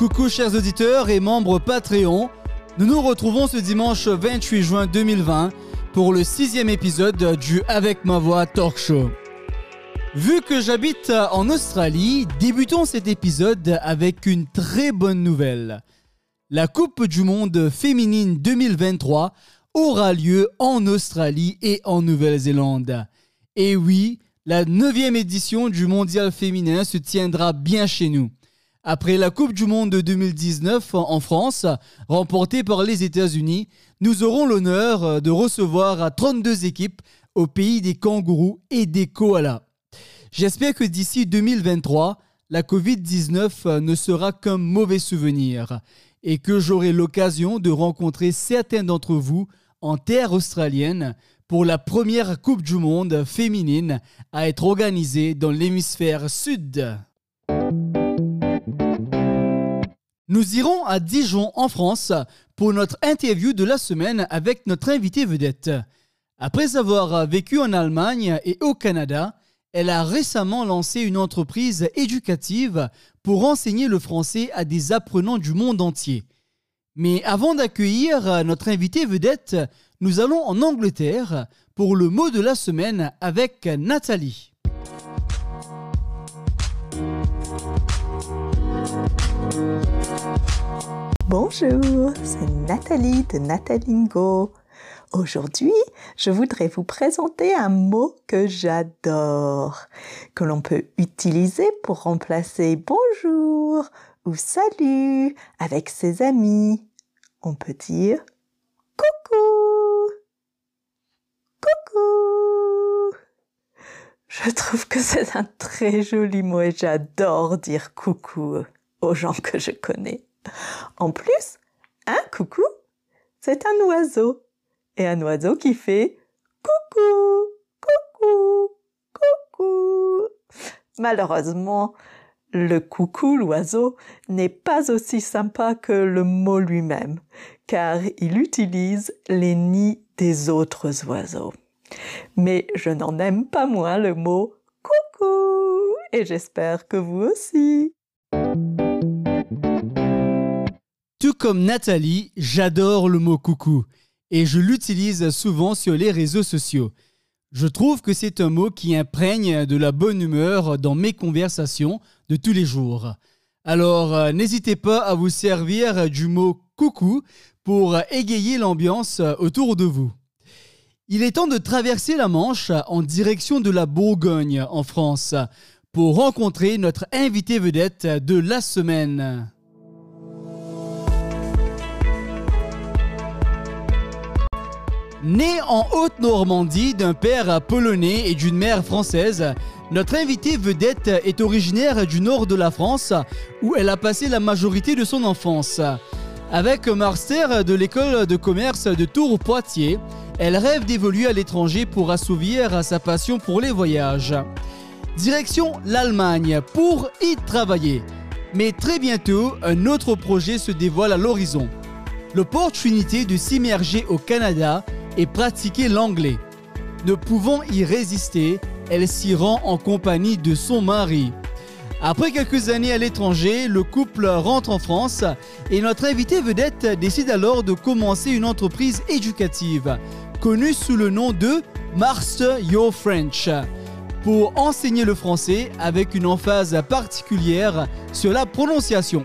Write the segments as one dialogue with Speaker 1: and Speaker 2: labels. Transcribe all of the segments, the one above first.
Speaker 1: Coucou chers auditeurs et membres Patreon. Nous nous retrouvons ce dimanche 28 juin 2020 pour le sixième épisode du Avec ma voix Talk Show. Vu que j'habite en Australie, débutons cet épisode avec une très bonne nouvelle. La Coupe du Monde féminine 2023 aura lieu en Australie et en Nouvelle-Zélande. Et oui, la neuvième édition du Mondial féminin se tiendra bien chez nous. Après la Coupe du Monde de 2019 en France, remportée par les États-Unis, nous aurons l'honneur de recevoir 32 équipes au pays des kangourous et des koalas. J'espère que d'ici 2023, la Covid-19 ne sera qu'un mauvais souvenir et que j'aurai l'occasion de rencontrer certains d'entre vous en terre australienne pour la première Coupe du Monde féminine à être organisée dans l'hémisphère sud. Nous irons à Dijon en France pour notre interview de la semaine avec notre invitée vedette. Après avoir vécu en Allemagne et au Canada, elle a récemment lancé une entreprise éducative pour enseigner le français à des apprenants du monde entier. Mais avant d'accueillir notre invitée vedette, nous allons en Angleterre pour le mot de la semaine avec Nathalie.
Speaker 2: Bonjour, c'est Nathalie de Natalingo. Aujourd'hui, je voudrais vous présenter un mot que j'adore, que l'on peut utiliser pour remplacer bonjour ou salut avec ses amis. On peut dire coucou. Coucou. Je trouve que c'est un très joli mot et j'adore dire coucou aux gens que je connais. En plus, un coucou, c'est un oiseau. Et un oiseau qui fait coucou, coucou, coucou. Malheureusement, le coucou, l'oiseau, n'est pas aussi sympa que le mot lui-même, car il utilise les nids des autres oiseaux. Mais je n'en aime pas moins le mot coucou, et j'espère que vous aussi.
Speaker 1: Comme Nathalie, j'adore le mot coucou et je l'utilise souvent sur les réseaux sociaux. Je trouve que c'est un mot qui imprègne de la bonne humeur dans mes conversations de tous les jours. Alors euh, n'hésitez pas à vous servir du mot coucou pour égayer l'ambiance autour de vous. Il est temps de traverser la Manche en direction de la Bourgogne en France pour rencontrer notre invité vedette de la semaine. Né en Haute-Normandie d'un père polonais et d'une mère française, notre invitée vedette est originaire du nord de la France où elle a passé la majorité de son enfance. Avec master de l'école de commerce de Tours-Poitiers, elle rêve d'évoluer à l'étranger pour assouvir sa passion pour les voyages. Direction l'Allemagne pour y travailler. Mais très bientôt, un autre projet se dévoile à l'horizon. L'opportunité de s'immerger au Canada et pratiquer l'anglais. Ne pouvant y résister, elle s'y rend en compagnie de son mari. Après quelques années à l'étranger, le couple rentre en France et notre invité vedette décide alors de commencer une entreprise éducative, connue sous le nom de Master Your French, pour enseigner le français avec une emphase particulière sur la prononciation.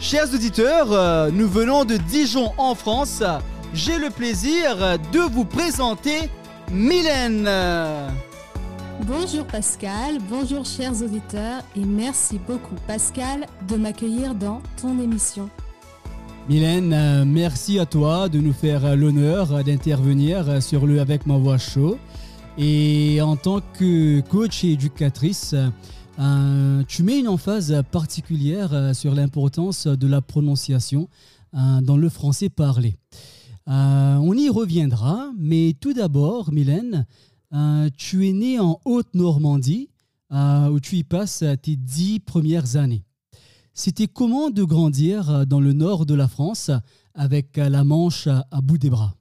Speaker 1: Chers auditeurs, nous venons de Dijon en France j'ai le plaisir de vous présenter Mylène.
Speaker 3: Bonjour Pascal, bonjour chers auditeurs et merci beaucoup Pascal de m'accueillir dans ton émission.
Speaker 1: Mylène, euh, merci à toi de nous faire l'honneur d'intervenir sur le Avec ma voix chaud. Et en tant que coach et éducatrice, euh, tu mets une emphase particulière sur l'importance de la prononciation euh, dans le français parlé. Euh, on y reviendra, mais tout d'abord, Mylène, euh, tu es née en Haute-Normandie, euh, où tu y passes tes dix premières années. C'était comment de grandir dans le nord de la France avec la Manche à bout des bras?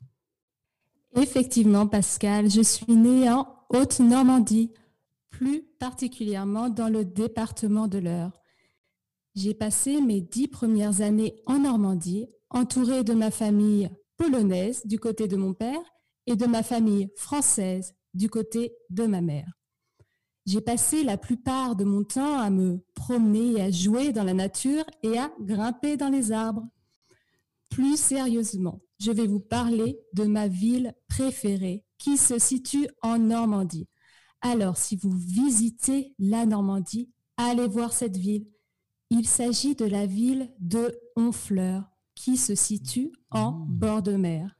Speaker 3: Effectivement, Pascal, je suis née en Haute-Normandie, plus particulièrement dans le département de l'Eure. J'ai passé mes dix premières années en Normandie, entourée de ma famille polonaise du côté de mon père et de ma famille française du côté de ma mère. J'ai passé la plupart de mon temps à me promener et à jouer dans la nature et à grimper dans les arbres. Plus sérieusement, je vais vous parler de ma ville préférée qui se situe en Normandie. Alors, si vous visitez la Normandie, allez voir cette ville. Il s'agit de la ville de Honfleur qui se situe en bord de mer.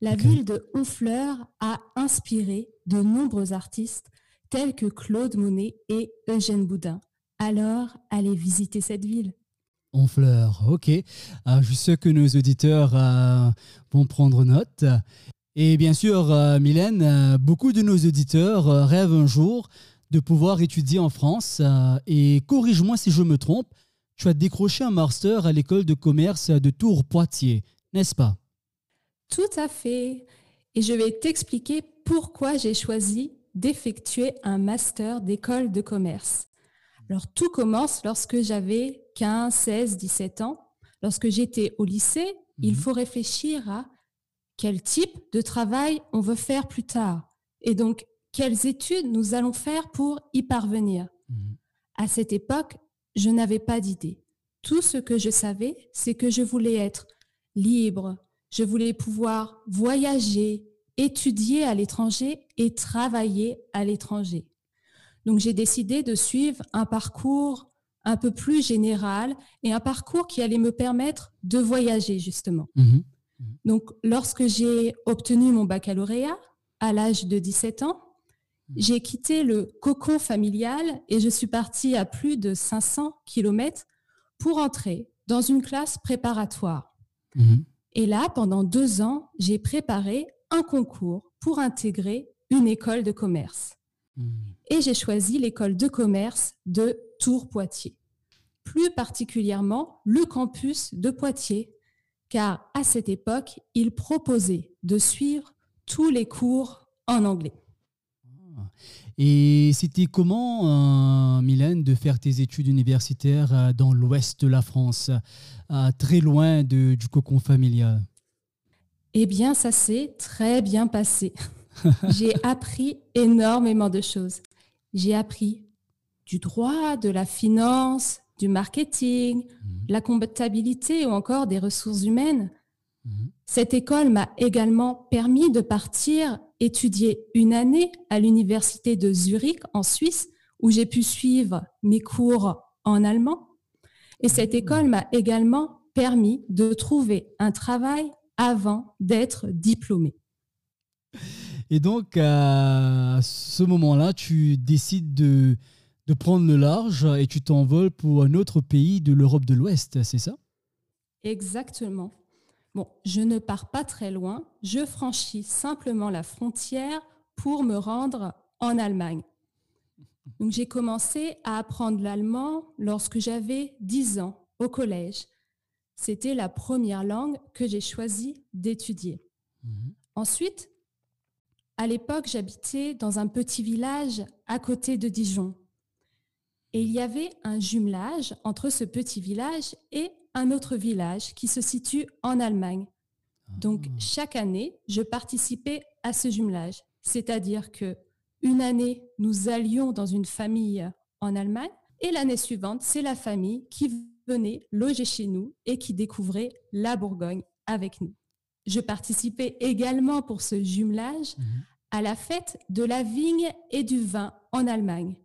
Speaker 3: La ville de Honfleur a inspiré de nombreux artistes tels que Claude Monet et Eugène Boudin. Alors, allez visiter cette ville.
Speaker 1: Honfleur, ok. Euh, je sais que nos auditeurs euh, vont prendre note. Et bien sûr, euh, Mylène, beaucoup de nos auditeurs rêvent un jour de pouvoir étudier en France. et corrige-moi si je me trompe, tu as décroché un master à l'école de commerce de Tours-Poitiers, n'est-ce pas?
Speaker 3: Tout à fait. Et je vais t'expliquer pourquoi j'ai choisi d'effectuer un master d'école de commerce. Alors tout commence lorsque j'avais 15, 16, 17 ans. Lorsque j'étais au lycée, il mhm. faut réfléchir à quel type de travail on veut faire plus tard. Et donc, quelles études nous allons faire pour y parvenir. Mhm. À cette époque, je n'avais pas d'idée. Tout ce que je savais, c'est que je voulais être libre, je voulais pouvoir voyager, étudier à l'étranger et travailler à l'étranger. Donc j'ai décidé de suivre un parcours un peu plus général et un parcours qui allait me permettre de voyager justement. Mmh mmh Donc lorsque j'ai obtenu mon baccalauréat à l'âge de 17 ans, j'ai quitté le cocon familial et je suis partie à plus de 500 km pour entrer dans une classe préparatoire. Mhm. Et là, pendant deux ans, j'ai préparé un concours pour intégrer une école de commerce. Mhm. Et j'ai choisi l'école de commerce de Tours-Poitiers. Plus particulièrement, le campus de Poitiers, car à cette époque, il proposait de suivre tous les cours en anglais.
Speaker 1: Et c'était comment, euh, Mylène, de faire tes études universitaires euh, dans l'ouest de la France, euh, très loin du cocon familial?
Speaker 3: Eh bien, ça s'est très bien passé. J'ai appris énormément de choses. J'ai appris du droit, de la finance, du marketing, mhm. la comptabilité ou encore des ressources humaines. Mhm. Cette école m'a également permis de partir étudier une année à l'université de Zurich en Suisse où j'ai pu suivre mes cours en allemand. Et cette mmh. école m'a également permis de trouver un travail avant d'être diplômé.
Speaker 1: Et donc, à ce moment-là, tu décides de, de prendre le large et tu t'envoles pour un autre pays de l'Europe de l'Ouest, c'est ça?
Speaker 3: Exactement. Bon, je ne pars pas très loin, je franchis simplement la frontière pour me rendre en Allemagne. Donc j'ai commencé à apprendre l'allemand lorsque j'avais 10 ans au collège. C'était la première langue que j'ai choisi d'étudier. Mhm. Ensuite, à l'époque, j'habitais dans un petit village à côté de Dijon. Et il y avait un jumelage entre ce petit village et un autre village qui se situe en Allemagne. Donc ah. chaque année, je participais à ce jumelage, c'est-à-dire que une année, nous allions dans une famille en Allemagne et l'année suivante, c'est la famille qui venait loger chez nous et qui découvrait la Bourgogne avec nous. Je participais également pour ce jumelage mhm. à la fête de la vigne et du vin en Allemagne.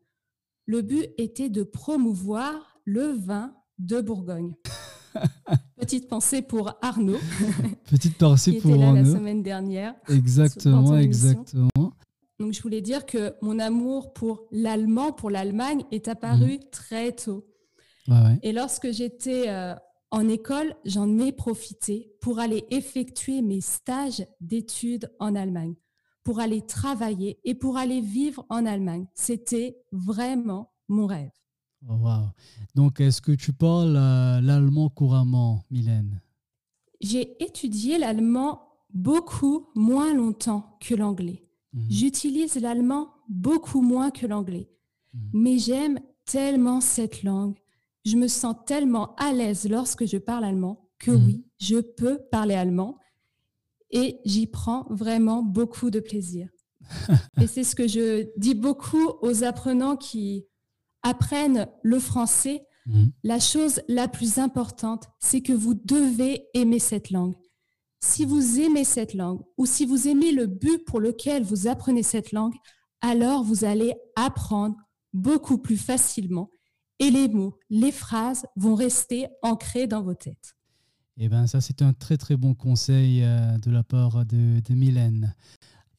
Speaker 3: Le but était de promouvoir le vin de Bourgogne. Petite pensée pour Arnaud.
Speaker 1: Petite pensée pour
Speaker 3: était
Speaker 1: là la
Speaker 3: semaine dernière.
Speaker 1: Exactement, exactement.
Speaker 3: Donc je voulais dire que mon amour pour l'allemand, pour l'Allemagne, est apparu mhm. très tôt. Et lorsque j'étais euh, en école, j'en ai profité pour aller effectuer mes stages d'études en Allemagne, pour aller travailler et pour aller vivre en Allemagne. C'était vraiment mon rêve.
Speaker 1: Oh, wow. Donc, est-ce que tu parles euh, l'allemand couramment, Mylène?
Speaker 3: J'ai étudié l'allemand beaucoup moins longtemps que l'anglais. Mhm. J'utilise l'allemand beaucoup moins que l'anglais. Mhm. Mais j'aime tellement cette langue. je me sens tellement à l'aise lorsque je parle allemand que
Speaker 1: Mhm.
Speaker 3: oui, je peux parler allemand et j'y prends vraiment beaucoup de plaisir. et c'est ce que je dis beaucoup aux apprenants qui apprennent le français.
Speaker 1: Mhm.
Speaker 3: La chose la plus importante, c'est que vous devez aimer cette langue. Si vous aimez cette langue ou si vous aimez le but pour lequel vous apprenez cette langue, alors vous allez apprendre beaucoup plus facilement et les mots, les phrases vont rester ancrés dans vos têtes.
Speaker 1: Eh bien, ça, c'est un très, très bon conseil euh, de la part de, de Mylène.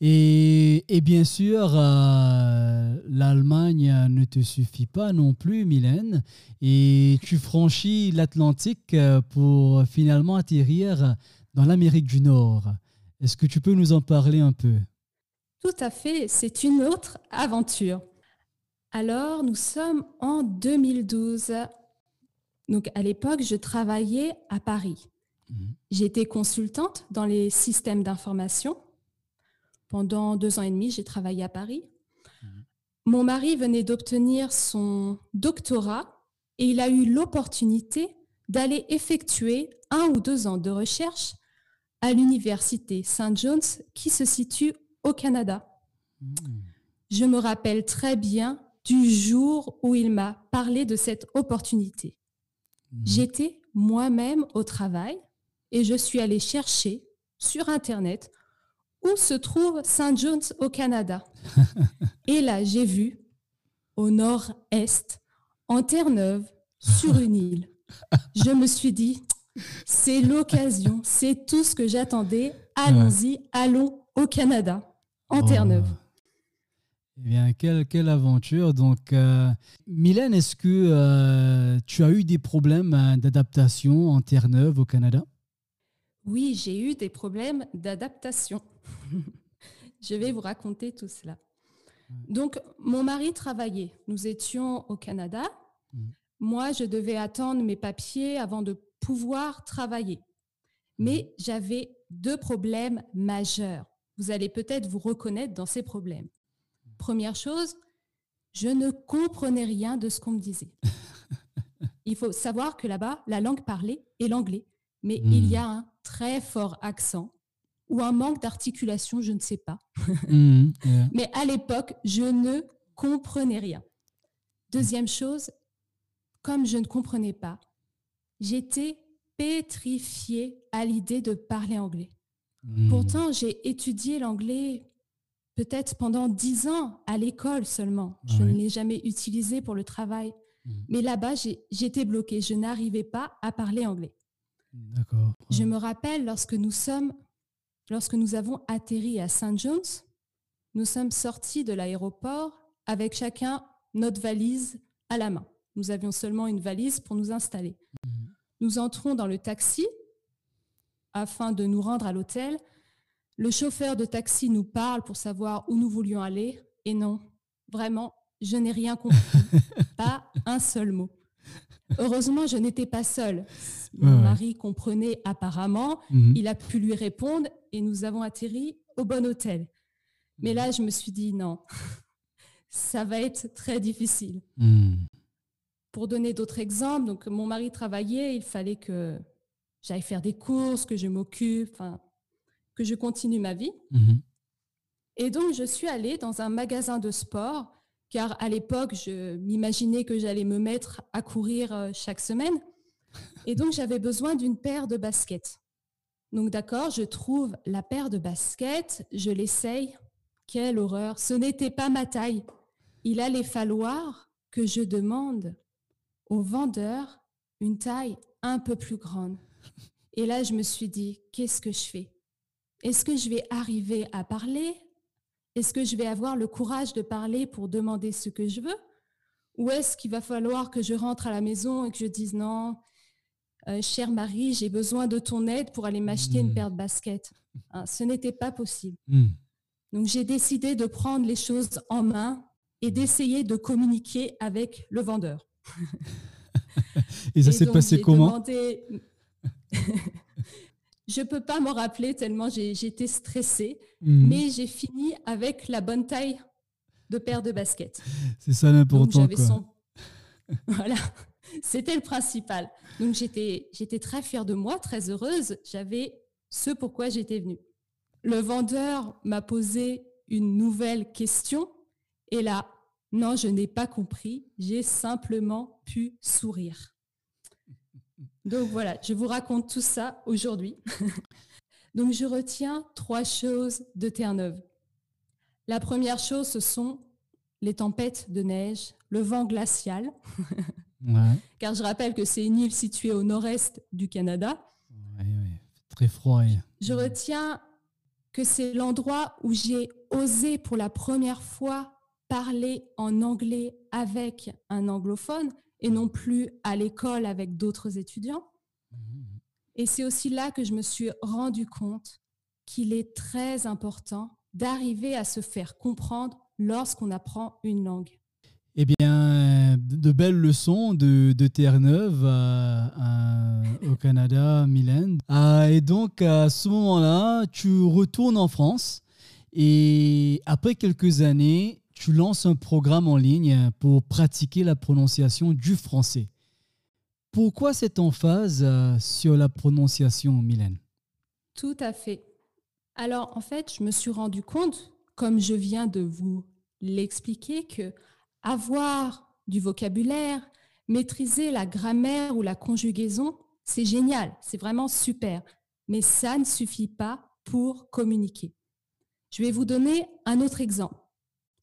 Speaker 1: Et, et bien sûr, euh, l'Allemagne ne te suffit pas non plus, Mylène. Et tu franchis l'Atlantique euh, pour finalement atterrir dans l'Amérique du Nord. Est-ce que tu peux nous en parler un peu?
Speaker 3: Tout à fait, c'est une autre aventure. Alors, nous sommes en 2012. Donc, à l'époque, je travaillais à Paris.
Speaker 1: Mhm.
Speaker 3: J'étais consultante dans les systèmes d'information. Pendant deux ans et demi, j'ai travaillé à Paris.
Speaker 1: Mhm.
Speaker 3: Mon mari venait d'obtenir son doctorat et il a eu l'opportunité d'aller effectuer un ou deux ans de recherche à l'université St. John's qui se situe au Canada.
Speaker 1: Mhm.
Speaker 3: Je me rappelle très bien du jour où il m'a parlé de cette opportunité.
Speaker 1: Mhm.
Speaker 3: J'étais moi-même au travail et je suis allée chercher sur Internet où se trouve St. John's au Canada? et là, j'ai vu au nord-est, en Terre-Neuve, sur une île. Je me suis dit, c'est l'occasion, c'est tout ce que j'attendais. Allons-y, allons au Canada, en
Speaker 1: Oh.
Speaker 3: Terre-Neuve.
Speaker 1: Eh bien, quelle, quelle aventure. Donc, euh, Mylène, est-ce que euh, tu as eu des problèmes euh, d'adaptation en Terre-Neuve au Canada?
Speaker 3: Oui, j'ai eu des problèmes d'adaptation. Je vais vous raconter tout cela. Donc, mon mari travaillait. Nous étions au Canada.
Speaker 1: Mhm.
Speaker 3: Moi, je devais attendre mes papiers avant de pouvoir travailler. Mais j'avais deux problèmes majeurs. Vous allez peut-être vous reconnaître dans ces problèmes. Première chose, je ne comprenais rien de ce qu'on me disait. Il faut savoir que là-bas, la langue parlée est l'anglais, mais
Speaker 1: Mm.
Speaker 3: il y a un très fort accent ou un manque d'articulation, je ne sais pas.
Speaker 1: Yeah.
Speaker 3: Mais à l'époque, je ne comprenais rien. Deuxième chose, comme je ne comprenais pas, j'étais pétrifiée à l'idée de parler anglais.
Speaker 1: Mhm.
Speaker 3: Pourtant, j'ai étudié l'anglais peut-être pendant dix ans à l'école seulement. Je
Speaker 1: Ouais.
Speaker 3: ne l'ai jamais utilisé pour le travail.
Speaker 1: Mhm.
Speaker 3: Mais là-bas, j'étais bloquée. Je n'arrivais pas à parler anglais.
Speaker 1: D'accord.
Speaker 3: Je me rappelle lorsque nous sommes, lorsque nous avons atterri à St. John's, nous sommes sortis de l'aéroport avec chacun notre valise à la main. Nous avions seulement une valise pour nous installer.
Speaker 1: Mhm.
Speaker 3: Nous entrons dans le taxi afin de nous rendre à l'hôtel. Le chauffeur de taxi nous parle pour savoir où nous voulions aller. Et non, vraiment, je n'ai rien compris. pas un seul mot. Heureusement, je n'étais pas seule. Mon
Speaker 1: Ouais, ouais.
Speaker 3: mari comprenait apparemment.
Speaker 1: Mhm.
Speaker 3: Il a pu lui répondre et nous avons atterri au bon hôtel. Mais là, je me suis dit non, ça va être très difficile.
Speaker 1: Mhm.
Speaker 3: Pour donner d'autres exemples, donc mon mari travaillait, il fallait que j'aille faire des courses, que je m'occupe, enfin, que je continue ma vie.
Speaker 1: Mhm.
Speaker 3: Et donc, je suis allée dans un magasin de sport, car à l'époque, je m'imaginais que j'allais me mettre à courir euh, chaque semaine. Et donc, j'avais besoin d'une paire de baskets. Donc, d'accord, je trouve la paire de baskets, je l'essaye. Quelle horreur, ce n'était pas ma taille. Il allait falloir que je demande au vendeur une taille un peu plus grande. Et là, je me suis dit, qu'est-ce que je fais? Est-ce que je vais arriver à parler Est-ce que je vais avoir le courage de parler pour demander ce que je veux? Ou est-ce qu'il va falloir que je rentre à la maison et que je dise non, euh, cher Marie, j'ai besoin de ton aide pour aller m'acheter une paire de baskets Hein, Ce n'était pas possible.
Speaker 1: Mhm.
Speaker 3: Donc j'ai décidé de prendre les choses en main et d'essayer de communiquer avec le vendeur.
Speaker 1: Et ça s'est passé comment?
Speaker 3: demandé- Je peux pas m'en rappeler tellement j'étais stressée,
Speaker 1: Mhm.
Speaker 3: mais j'ai fini avec la bonne taille de paire de baskets.
Speaker 1: C'est ça l'important.
Speaker 3: son... voilà. C'était le principal. Donc j'étais, j'étais très fière de moi, très heureuse. J'avais ce pourquoi j'étais venue. Le vendeur m'a posé une nouvelle question et là, non, je n'ai pas compris. J'ai simplement pu sourire. Donc voilà, je vous raconte tout ça aujourd'hui. Donc je retiens trois choses de Terre-Neuve. La première chose, ce sont les tempêtes de neige, le vent glacial, car je rappelle que c'est une île située au nord-est du Canada.
Speaker 1: Très froid.
Speaker 3: Je retiens que c'est l'endroit où j'ai osé pour la première fois parler en anglais avec un anglophone et non plus à l'école avec d'autres étudiants. Mhm. Et c'est aussi là que je me suis rendu compte qu'il est très important d'arriver à se faire comprendre lorsqu'on apprend une langue.
Speaker 1: Eh bien, de belles leçons de, Terre-Neuve euh, euh, au Canada, Mylène. Ah, et donc, à ce moment-là, tu retournes en France et après quelques années, tu lances un programme en ligne pour pratiquer la prononciation du français. Pourquoi cette emphase euh, sur la prononciation, Mylène?
Speaker 3: Tout à fait. Alors, en fait, je me suis rendu compte, comme je viens de vous l'expliquer, que avoir du vocabulaire, maîtriser la grammaire ou la conjugaison, c'est génial, c'est vraiment super. Mais ça ne suffit pas pour communiquer. Je vais vous donner un autre exemple.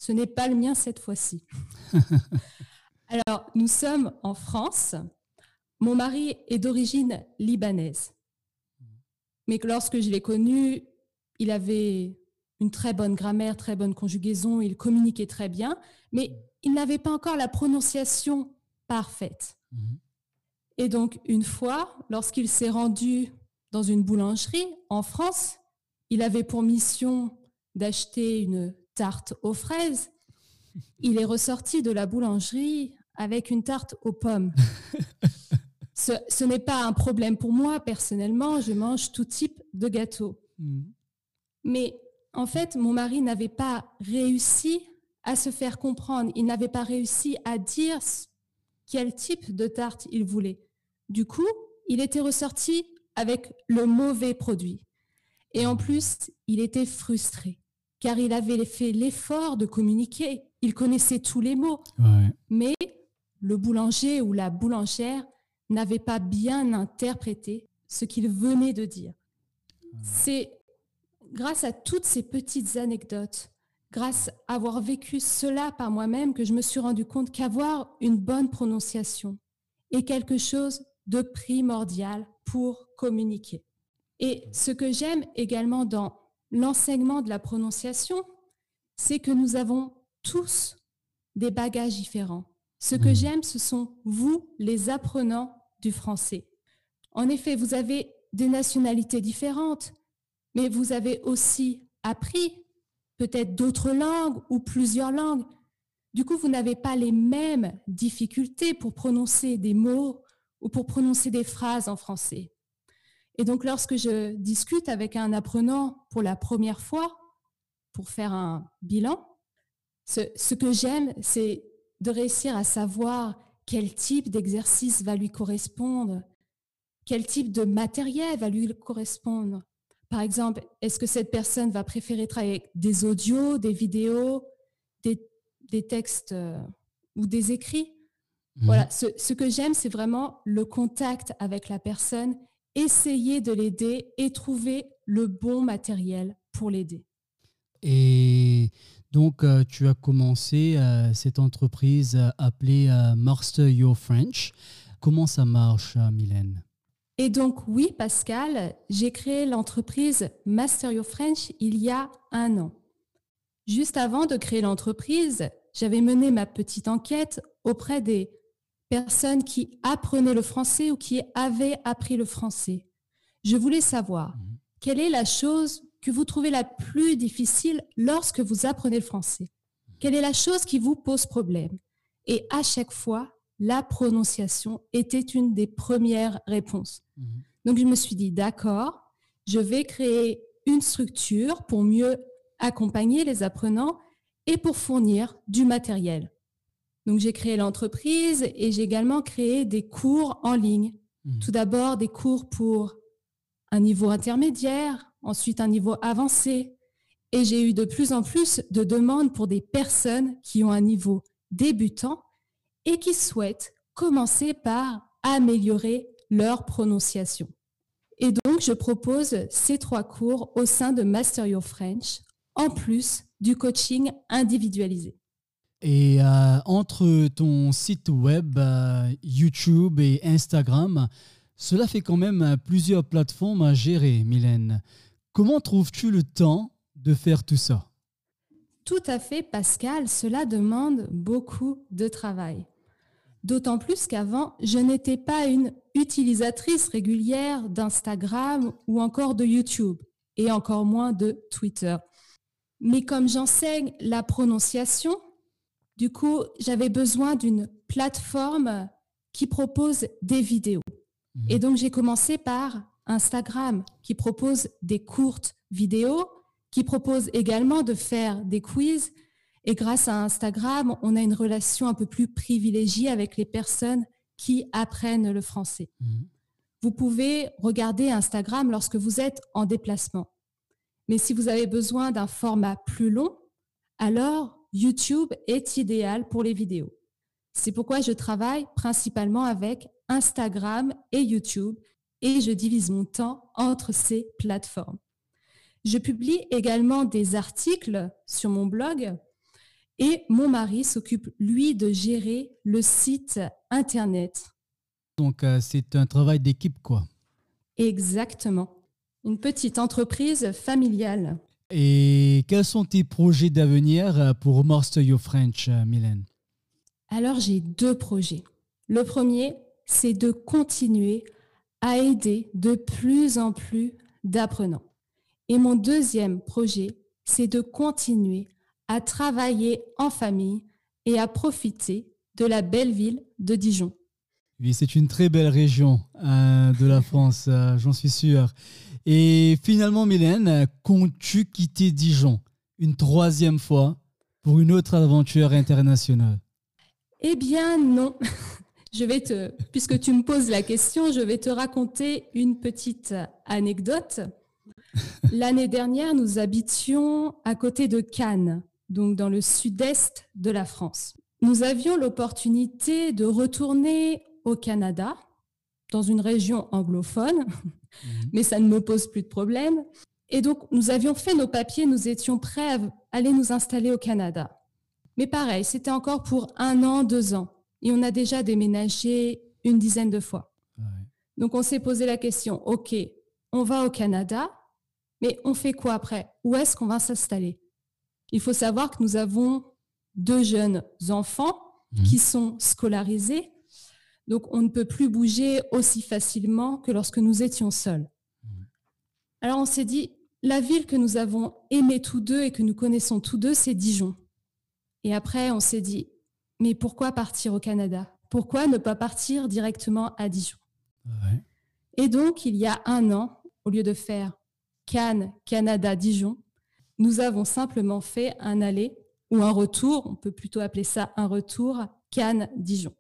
Speaker 3: Ce n'est pas le mien cette fois-ci. Alors, nous sommes en France. Mon mari est d'origine libanaise. Mais lorsque je l'ai connu, il avait une très bonne grammaire, très bonne conjugaison, il communiquait très bien, mais il n'avait pas encore la prononciation parfaite. Mhm. Et donc, une fois, lorsqu'il s'est rendu dans une boulangerie en France, il avait pour mission d'acheter une tarte aux fraises. Il est ressorti de la boulangerie avec une tarte aux pommes. ce, n'est pas un problème pour moi personnellement, je mange tout type de gâteaux. Mhm. Mais en fait, mon mari n'avait pas réussi à se faire comprendre. Il n'avait pas réussi à dire quel type de tarte il voulait. Du coup, il était ressorti avec le mauvais produit. Et en plus, il était frustré, car il avait fait l'effort de communiquer. Il connaissait tous les mots. Mais le boulanger ou la boulangère n'avait pas bien interprété ce qu'il venait de dire. C'est grâce à toutes ces petites anecdotes, grâce à avoir vécu cela par moi-même, que je me suis rendu compte qu'avoir une bonne prononciation est quelque chose de primordial pour communiquer. Et ce que j'aime également dans l'enseignement de la prononciation, c'est que nous avons tous des bagages différents. Ce que mmh. j'aime, ce sont vous, les apprenants du français. En effet, vous avez des nationalités différentes, mais vous avez aussi appris peut-être d'autres langues ou plusieurs langues. Du coup, vous n'avez pas les mêmes difficultés pour prononcer des mots ou pour prononcer des phrases en français. Et donc, lorsque je discute avec un apprenant pour la première fois, pour faire un bilan, ce, ce que j'aime, c'est de réussir à savoir quel type d'exercice va lui correspondre, quel type de matériel va lui correspondre, par exemple, est-ce que cette personne va préférer travailler avec des audios, des vidéos, des, textes euh, ou des écrits? Mhm. Voilà, ce, que j'aime, c'est vraiment le contact avec la personne, essayer de l'aider et trouver le bon matériel pour l'aider.
Speaker 1: Et donc, euh, tu as commencé euh, cette entreprise appelée Master Your French. Comment ça marche, Mylène?
Speaker 3: Et donc oui, Pascal, j'ai créé l'entreprise Master Your French il y a un an. Juste avant de créer l'entreprise, j'avais mené ma petite enquête auprès des personnes qui apprenaient le français ou qui avaient appris le français. Je voulais savoir mhm. quelle est la chose que vous trouvez la plus difficile lorsque vous apprenez le français? Quelle est la chose qui vous pose problème? Et à chaque fois, la prononciation était une des premières réponses. Mhm. Donc je me suis dit, d'accord, je vais créer une structure pour mieux accompagner les apprenants et pour fournir du matériel. Donc j'ai créé l'entreprise et j'ai également créé des cours en ligne.
Speaker 1: Mhm.
Speaker 3: Tout d'abord des cours pour un niveau intermédiaire, ensuite un niveau avancé. Et j'ai eu de plus en plus de demandes pour des personnes qui ont un niveau débutant et qui souhaitent commencer par améliorer leur prononciation. Et donc, je propose ces trois cours au sein de Master Your French, en plus du coaching individualisé.
Speaker 1: Et euh, entre ton site web, euh, YouTube et Instagram, cela fait quand même euh, plusieurs plateformes à gérer, Mylène. Comment trouves-tu le temps de faire tout ça?
Speaker 3: Tout à fait, Pascal, cela demande beaucoup de travail. D'autant plus qu'avant, je n'étais pas une utilisatrice régulière d'Instagram ou encore de YouTube, et encore moins de Twitter. Mais comme j'enseigne la prononciation, du coup, j'avais besoin d'une plateforme qui propose des vidéos.
Speaker 1: Mhm.
Speaker 3: Et donc, j'ai commencé par Instagram, qui propose des courtes vidéos, qui propose également de faire des quiz. Et grâce à Instagram, on a une relation un peu plus privilégiée avec les personnes qui apprennent le français.
Speaker 1: Mhm.
Speaker 3: Vous pouvez regarder Instagram lorsque vous êtes en déplacement. Mais si vous avez besoin d'un format plus long, alors YouTube est idéal pour les vidéos. C'est pourquoi je travaille principalement avec Instagram et YouTube et je divise mon temps entre ces plateformes. Je publie également des articles sur mon blog et mon mari s'occupe, lui, de gérer le site Internet.
Speaker 1: Donc, euh, c'est un travail d'équipe, quoi.
Speaker 3: Exactement. Une petite entreprise familiale.
Speaker 1: Et quels sont tes projets d'avenir euh, pour Master Your French, euh, Mylène?
Speaker 3: Alors j'ai deux projets. Le premier, c'est de continuer à aider de plus en plus d'apprenants. Et mon deuxième projet, c'est de continuer à travailler en famille et à profiter de la belle ville de Dijon.
Speaker 1: Oui, c'est une très belle région euh, de la France, euh, j'en suis sûr. Et finalement, Mylène, comptes-tu quitter Dijon une troisième fois pour une autre aventure internationale?
Speaker 3: Eh bien non. Je vais te, puisque tu me poses la question, je vais te raconter une petite anecdote. L'année dernière, nous habitions à côté de Cannes, donc dans le sud-est de la France. Nous avions l'opportunité de retourner au Canada, dans une région anglophone, mais ça ne me pose plus de problème. Et donc, nous avions fait nos papiers, nous étions prêts à aller nous installer au Canada. Mais pareil, c'était encore pour un an, deux ans. Et on a déjà déménagé une dizaine de fois.
Speaker 1: Ouais.
Speaker 3: Donc, on s'est posé la question, OK, on va au Canada, mais on fait quoi après? Où est-ce qu'on va s'installer? Il faut savoir que nous avons deux jeunes enfants
Speaker 1: Mhm.
Speaker 3: qui sont scolarisés. Donc, on ne peut plus bouger aussi facilement que lorsque nous étions seuls. Alors, on s'est dit, la ville que nous avons aimée tous deux et que nous connaissons tous deux, c'est Dijon. Et après, on s'est dit, mais pourquoi partir au Canada? Pourquoi ne pas partir directement à Dijon?
Speaker 1: Ouais.
Speaker 3: Et donc, il y a un an, au lieu de faire Cannes, Canada, Dijon, nous avons simplement fait un aller ou un retour, on peut plutôt appeler ça un retour, Cannes-Dijon.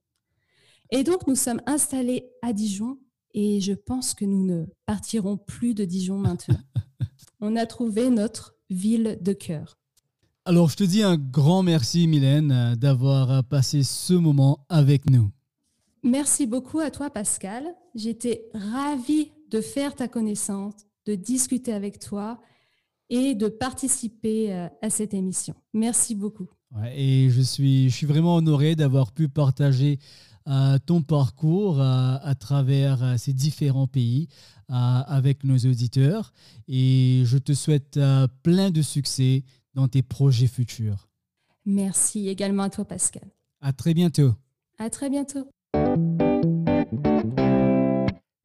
Speaker 3: Et donc, nous sommes installés à Dijon et je pense que nous ne partirons plus de Dijon maintenant. On a trouvé notre ville de cœur.
Speaker 1: Alors, je te dis un grand merci, Mylène, euh, d'avoir euh, passé ce moment avec nous.
Speaker 3: Merci beaucoup à toi, Pascal. J'étais ravie de faire ta connaissance, de discuter avec toi et de participer euh, à cette émission. Merci beaucoup.
Speaker 1: Ouais, et je suis, je suis vraiment honoré d'avoir pu partager ton parcours euh, à travers euh, ces différents pays euh, avec nos auditeurs. Et je te souhaite euh, plein de succès dans tes projets futurs.
Speaker 3: Merci également à toi, Pascal.
Speaker 1: À très bientôt.
Speaker 3: À très bientôt.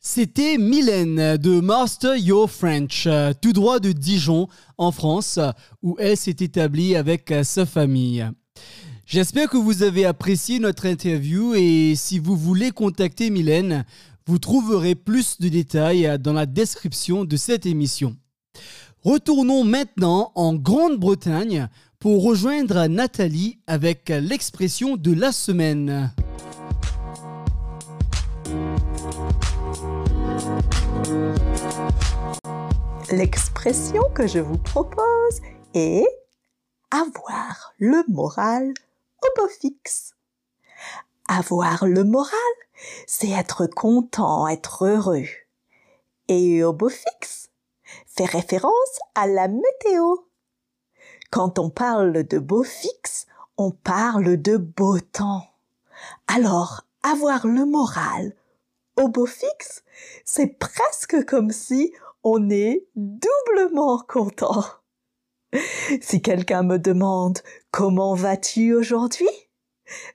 Speaker 1: C'était Mylène de Master Your French, euh, tout droit de Dijon, en France, où elle s'est établie avec euh, sa famille. J'espère que vous avez apprécié notre interview et si vous voulez contacter Mylène, vous trouverez plus de détails dans la description de cette émission. Retournons maintenant en Grande-Bretagne pour rejoindre Nathalie avec l'expression de la semaine.
Speaker 2: L'expression que je vous propose est avoir le moral Avoir le moral, c'est être content, être heureux. Et au beau fixe fait référence à la météo. Quand on parle de beau fixe, on parle de beau temps. Alors, avoir le moral au beau fixe, c'est presque comme si on est doublement content. Si quelqu'un me demande comment vas-tu aujourd'hui,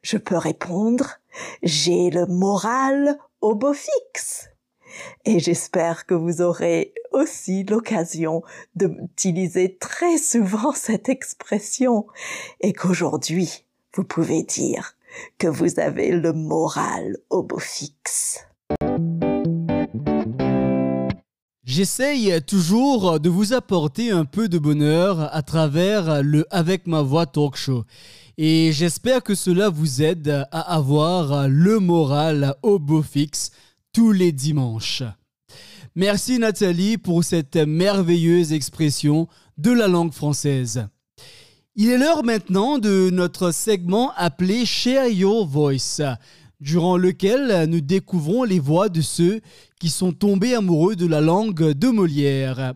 Speaker 2: je peux répondre j'ai le moral au beau fixe. Et j'espère que vous aurez aussi l'occasion d'utiliser très souvent cette expression et qu'aujourd'hui, vous pouvez dire que vous avez le moral au beau fixe.
Speaker 1: J'essaye toujours de vous apporter un peu de bonheur à travers le Avec ma voix talk show. Et j'espère que cela vous aide à avoir le moral au beau fixe tous les dimanches. Merci Nathalie pour cette merveilleuse expression de la langue française. Il est l'heure maintenant de notre segment appelé Share Your Voice, durant lequel nous découvrons les voix de ceux qui sont tombés amoureux de la langue de Molière.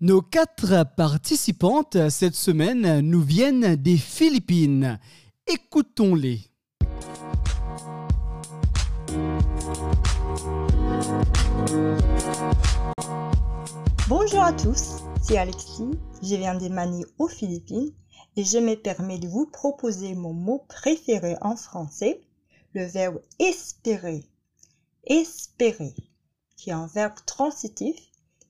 Speaker 1: Nos quatre participantes cette semaine nous viennent des Philippines. Écoutons-les.
Speaker 4: Bonjour à tous, c'est Alexis, je viens de Manille aux Philippines et je me permets de vous proposer mon mot préféré en français, le verbe espérer. Espérer, qui est un verbe transitif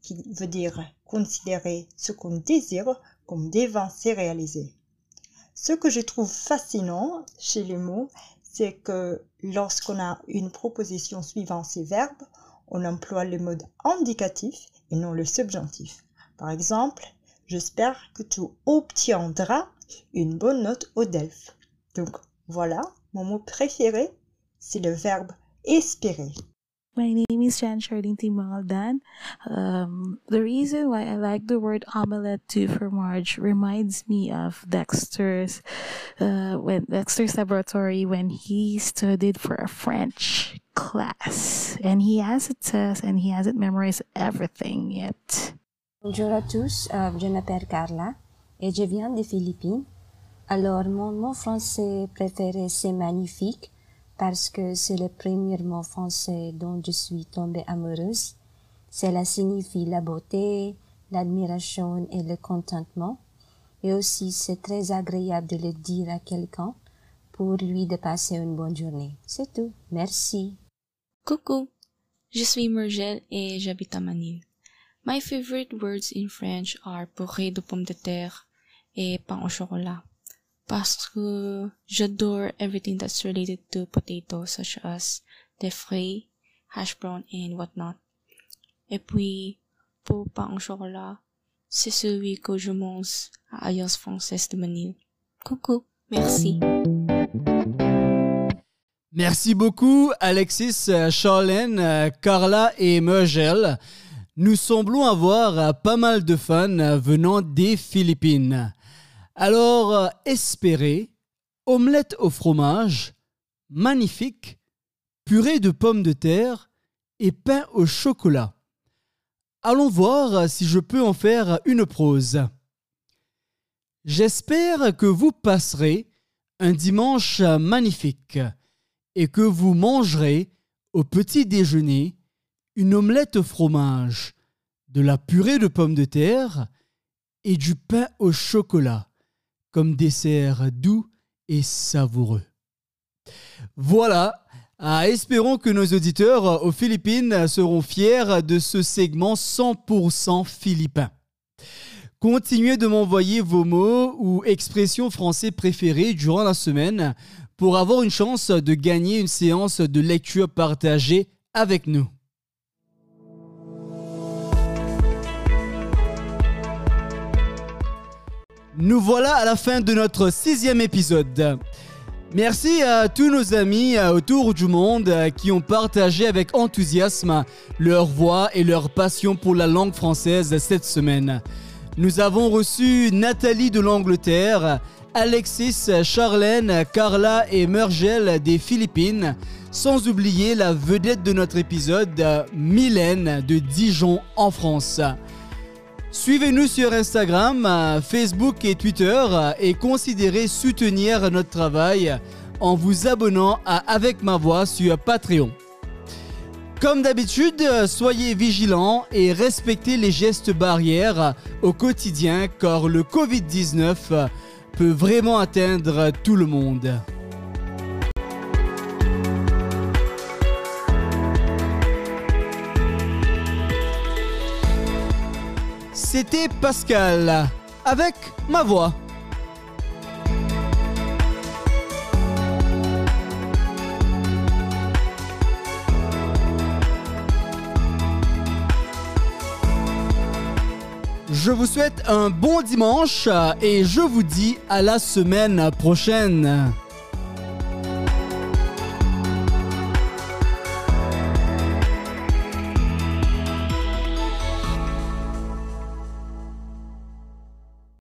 Speaker 4: qui veut dire considérer ce qu'on désire comme devant se réaliser. Ce que je trouve fascinant chez les mots, c'est que lorsqu'on a une proposition suivant ces verbes, on emploie le mode indicatif et non le subjonctif. Par exemple, j'espère que tu obtiendras une bonne note au DELF. Donc voilà, mon mot préféré, c'est le verbe espérer.
Speaker 5: My name is Jan Charlene Timaldan. Um, the reason why I like the word omelette too for Marge reminds me of Dexter's, uh, when Dexter's laboratory when he studied for a French class and he has a test and he hasn't memorized everything yet.
Speaker 6: Bonjour à tous, je m'appelle Carla et je viens des Philippines. Alors, mon mot français préféré, c'est magnifique parce que c'est le premier mot français dont je suis tombée amoureuse. Cela signifie la beauté, l'admiration et le contentement. Et aussi, c'est très agréable de le dire à quelqu'un pour lui de passer une bonne journée. C'est tout. Merci.
Speaker 7: Coucou, je suis Murgel et j'habite à Manille. My favorite words in French are purée de pommes de terre et pain au chocolat. Parce que j'adore everything that's related to potatoes such as the frais, hash brown and whatnot. Et puis, pour pain au chocolat, c'est celui que je mange à Alliance Française de Manille. Coucou, merci.
Speaker 1: Merci beaucoup Alexis, Charlène, Carla et Mergel. Nous semblons avoir pas mal de fans venant des Philippines. Alors, euh, espérez, omelette au fromage, magnifique, purée de pommes de terre et pain au chocolat. Allons voir si je peux en faire une prose. J'espère que vous passerez un dimanche magnifique et que vous mangerez au petit déjeuner une omelette au fromage, de la purée de pommes de terre et du pain au chocolat comme dessert doux et savoureux. Voilà, ah, espérons que nos auditeurs aux Philippines seront fiers de ce segment 100% philippin. Continuez de m'envoyer vos mots ou expressions français préférées durant la semaine pour avoir une chance de gagner une séance de lecture partagée avec nous. Nous voilà à la fin de notre sixième épisode. Merci à tous nos amis euh, autour du monde euh, qui ont partagé avec enthousiasme leur voix et leur passion pour la langue française cette semaine. Nous avons reçu Nathalie de l'Angleterre, Alexis, Charlène, Carla et Murgel des Philippines, sans oublier la vedette de notre épisode, Mylène de Dijon en France. Suivez-nous sur Instagram, Facebook et Twitter et considérez soutenir notre travail en vous abonnant à Avec ma voix sur Patreon. Comme d'habitude, soyez vigilants et respectez les gestes barrières au quotidien car le Covid-19 peut vraiment atteindre tout le monde. C'était Pascal avec ma voix. Je vous souhaite un bon dimanche et je vous dis à la semaine prochaine.